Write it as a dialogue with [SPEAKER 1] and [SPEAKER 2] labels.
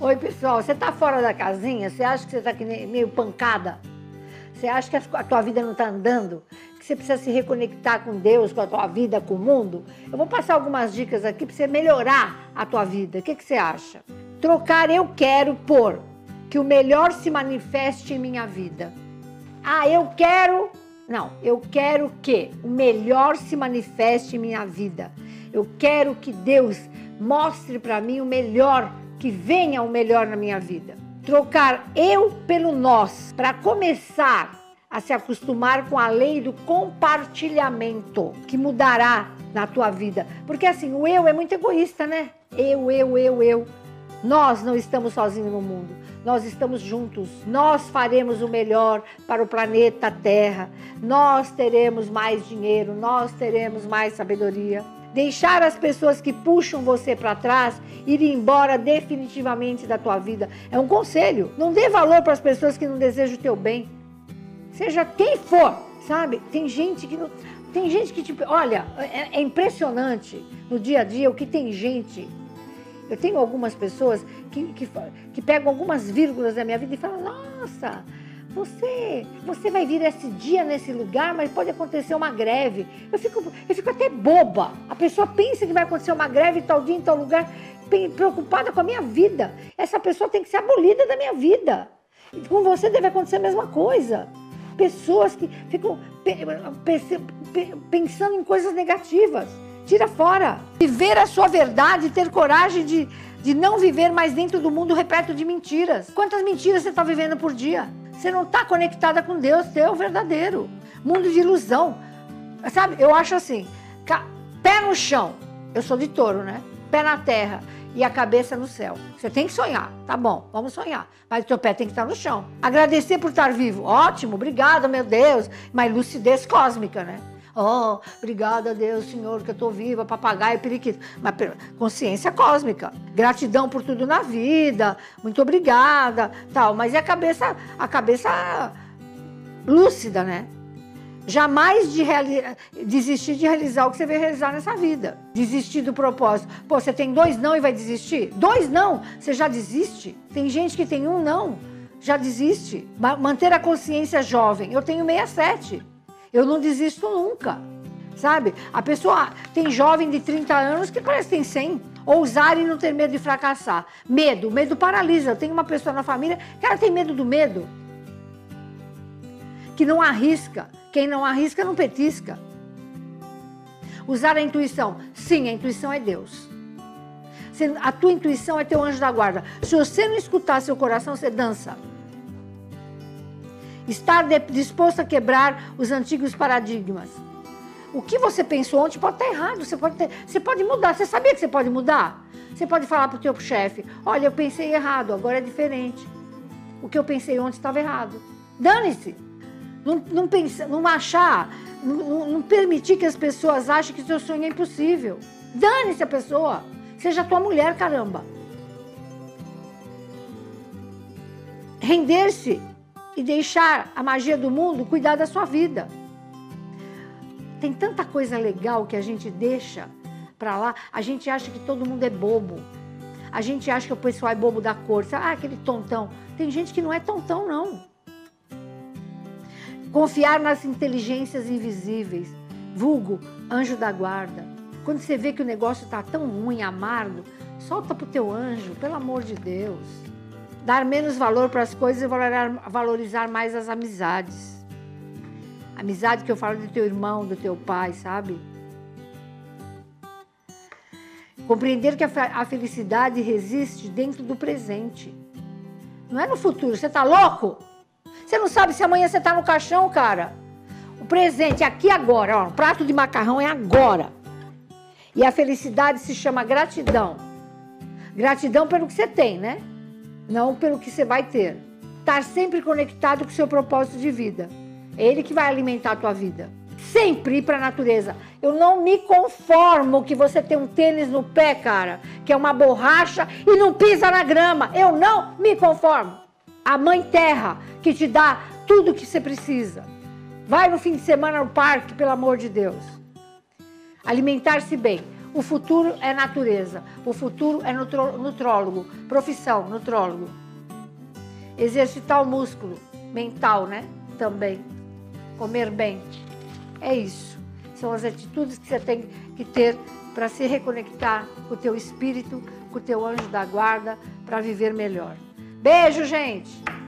[SPEAKER 1] Oi, pessoal. Você tá fora da casinha? Você acha que você tá meio pancada? Você acha que a tua vida não está andando? Que você precisa se reconectar com Deus, com a tua vida, com o mundo? Eu vou passar algumas dicas aqui para você melhorar a tua vida. O que, que você acha? Trocar eu quero por que o melhor se manifeste em minha vida. Ah, eu quero. Não, eu quero que o melhor se manifeste em minha vida. Eu quero que Deus mostre para mim o melhor, que venha o melhor na minha vida. Trocar eu pelo nós, para começar a se acostumar com a lei do compartilhamento, que mudará na tua vida. Porque assim, o eu é muito egoísta, né? Eu, eu, eu, eu. Nós não estamos sozinhos no mundo. Nós estamos juntos. Nós faremos o melhor para o planeta Terra. Nós teremos mais dinheiro, nós teremos mais sabedoria. Deixar as pessoas que puxam você para trás ir embora definitivamente da tua vida é um conselho. Não dê valor para as pessoas que não desejam o teu bem. Seja quem for, sabe? Tem gente que não, tem gente que tipo, olha, é, é impressionante no dia a dia o que tem gente eu tenho algumas pessoas que, que, que, pegam algumas vírgulas da minha vida e falam: Nossa, você, você vai vir esse dia nesse lugar, mas pode acontecer uma greve. Eu fico, eu fico até boba. A pessoa pensa que vai acontecer uma greve tal dia, em tal lugar, preocupada com a minha vida. Essa pessoa tem que ser abolida da minha vida. E com você deve acontecer a mesma coisa. Pessoas que ficam pensando em coisas negativas. Tira fora. Viver a sua verdade, ter coragem de, de não viver mais dentro do mundo repleto de mentiras. Quantas mentiras você está vivendo por dia? Você não está conectada com Deus, teu verdadeiro. Mundo de ilusão. Sabe, eu acho assim, pé no chão. Eu sou de touro, né? Pé na terra e a cabeça no céu. Você tem que sonhar, tá bom, vamos sonhar. Mas o teu pé tem que estar no chão. Agradecer por estar vivo. Ótimo, obrigado, meu Deus. Mas lucidez cósmica, né? Oh, obrigada a Deus, Senhor, que eu estou viva, papagaio, periquito. Mas consciência cósmica. Gratidão por tudo na vida. Muito obrigada, tal. Mas é a cabeça, a cabeça lúcida, né? Jamais de desistir de realizar o que você veio realizar nessa vida. Desistir do propósito. Pô, você tem dois não e vai desistir? Dois não, você já desiste? Tem gente que tem um não, já desiste. Manter a consciência jovem. Eu tenho 67. Eu não desisto nunca. Sabe? A pessoa tem jovem de 30 anos que parece que tem 100. Ousar e não ter medo de fracassar. Medo, medo paralisa. Tenho uma pessoa na família que ela tem medo do medo. Que não arrisca. Quem não arrisca não petisca. Usar a intuição. Sim, a intuição é Deus. A tua intuição é teu anjo da guarda. Se você não escutar seu coração, você dança. Estar disposto a quebrar os antigos paradigmas. O que você pensou ontem pode estar errado, você pode, ter, você pode mudar. Você sabia que você pode mudar? Você pode falar para o teu chefe, olha, eu pensei errado, agora é diferente. O que eu pensei ontem estava errado. Dane-se. Não, não, não achar, não, não permitir que as pessoas achem que seu sonho é impossível. Dane-se a pessoa. Seja tua mulher, caramba. Render-se e deixar a magia do mundo cuidar da sua vida. Tem tanta coisa legal que a gente deixa para lá. A gente acha que todo mundo é bobo. A gente acha que o pessoal é bobo da cor. Ah, aquele tontão. Tem gente que não é tontão, não. Confiar nas inteligências invisíveis. Vulgo, anjo da guarda. Quando você vê que o negócio está tão ruim, amargo, solta pro teu anjo, pelo amor de Deus dar menos valor para as coisas e valorizar mais as amizades. Amizade que eu falo do teu irmão, do teu pai, sabe? Compreender que a felicidade resiste dentro do presente. Não é no futuro. Você tá louco? Você não sabe se amanhã você tá no caixão, cara. O presente é aqui agora. Ó, o prato de macarrão é agora. E a felicidade se chama gratidão. Gratidão pelo que você tem, né? Não pelo que você vai ter. Estar sempre conectado com o seu propósito de vida. É ele que vai alimentar a tua vida. Sempre ir para a natureza. Eu não me conformo que você tem um tênis no pé, cara, que é uma borracha e não pisa na grama. Eu não me conformo. A mãe terra que te dá tudo o que você precisa. Vai no fim de semana no parque, pelo amor de Deus. Alimentar-se bem. O futuro é natureza. O futuro é nutrólogo. Profissão, nutrólogo. Exercitar o músculo mental, né? Também. Comer bem. É isso. São as atitudes que você tem que ter para se reconectar com o teu espírito, com o teu anjo da guarda, para viver melhor. Beijo, gente!